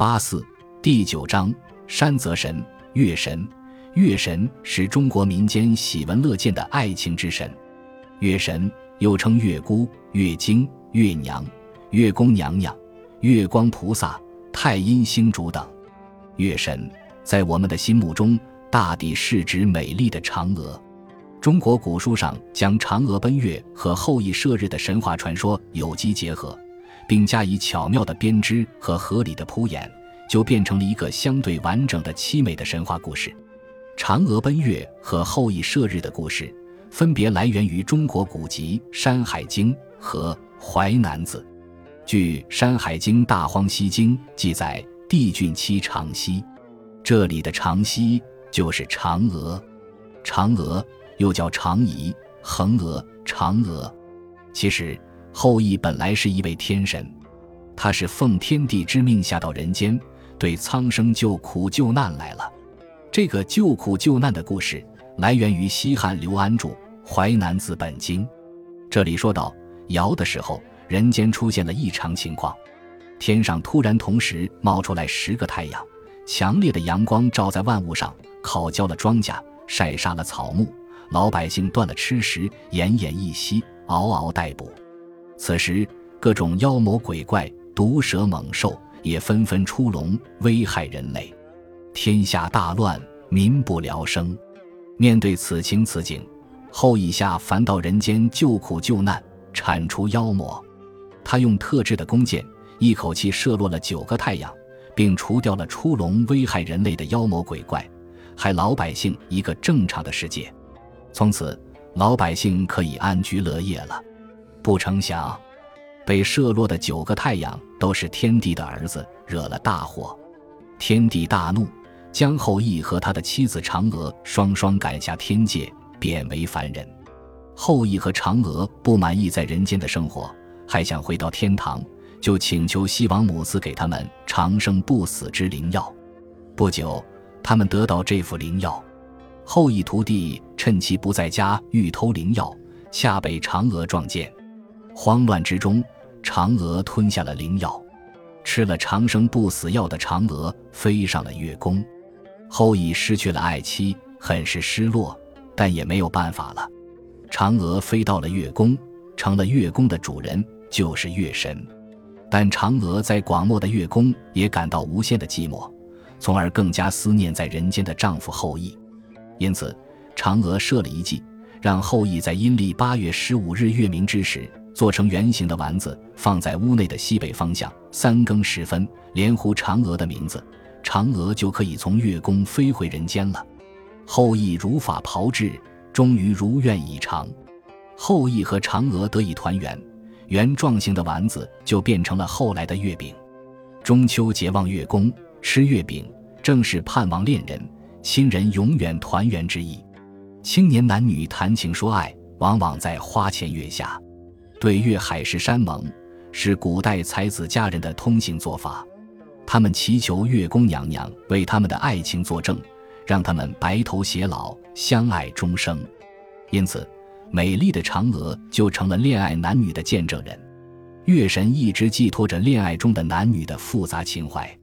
八四第九章山泽神、月神。月神是中国民间喜闻乐见的爱情之神。月神又称月姑、月精、月娘、月宫娘娘、月光菩萨、太阴星主等。月神在我们的心目中，大抵是指美丽的嫦娥。中国古书上将嫦娥奔月和后羿射日的神话传说有机结合，并加以巧妙的编织和合理的铺演，就变成了一个相对完整的凄美的神话故事。嫦娥奔月和后羿射日的故事，分别来源于中国古籍《山海经》和《淮南子》。据《山海经·大荒西经》记载，帝俊妻长息，这里的长息就是嫦娥。嫦娥。又叫长仪、恒娥、嫦娥。其实，后羿本来是一位天神，他是奉天地之命下到人间，对苍生救苦救难来了。这个救苦救难的故事来源于西汉刘安著《淮南子本经》。这里说到尧的时候，人间出现了异常情况，天上突然同时冒出来十个太阳，强烈的阳光照在万物上，烤焦了庄稼，晒杀了草木。老百姓断了吃食，奄奄一息，嗷嗷待哺。此时，各种妖魔鬼怪、毒蛇猛兽也纷纷出笼，危害人类。天下大乱，民不聊生。面对此情此景，后羿下凡到人间救苦救难，铲除妖魔。他用特制的弓箭，一口气射落了九个太阳，并除掉了出笼危害人类的妖魔鬼怪，还老百姓一个正常的世界。从此，老百姓可以安居乐业了。不成想，被射落的九个太阳都是天帝的儿子，惹了大祸。天帝大怒，将后羿和他的妻子嫦娥双双赶下天界，贬为凡人。后羿和嫦娥不满意在人间的生活，还想回到天堂，就请求西王母赐给他们长生不死之灵药。不久，他们得到这副灵药。后羿徒弟趁其不在家，欲偷灵药，恰被嫦娥撞见。慌乱之中，嫦娥吞下了灵药。吃了长生不死药的嫦娥飞上了月宫。后羿失去了爱妻，很是失落，但也没有办法了。嫦娥飞到了月宫，成了月宫的主人，就是月神。但嫦娥在广漠的月宫也感到无限的寂寞，从而更加思念在人间的丈夫后羿。因此，嫦娥设了一计，让后羿在阴历八月十五日月明之时，做成圆形的丸子，放在屋内的西北方向。三更时分，连呼嫦娥的名字，嫦娥就可以从月宫飞回人间了。后羿如法炮制，终于如愿以偿。后羿和嫦娥得以团圆，圆状形的丸子就变成了后来的月饼。中秋节望月宫吃月饼，正是盼望恋人。亲人永远团圆之意，青年男女谈情说爱，往往在花前月下，对月海誓山盟，是古代才子佳人的通行做法。他们祈求月宫娘娘为他们的爱情作证，让他们白头偕老，相爱终生。因此，美丽的嫦娥就成了恋爱男女的见证人。月神一直寄托着恋爱中的男女的复杂情怀。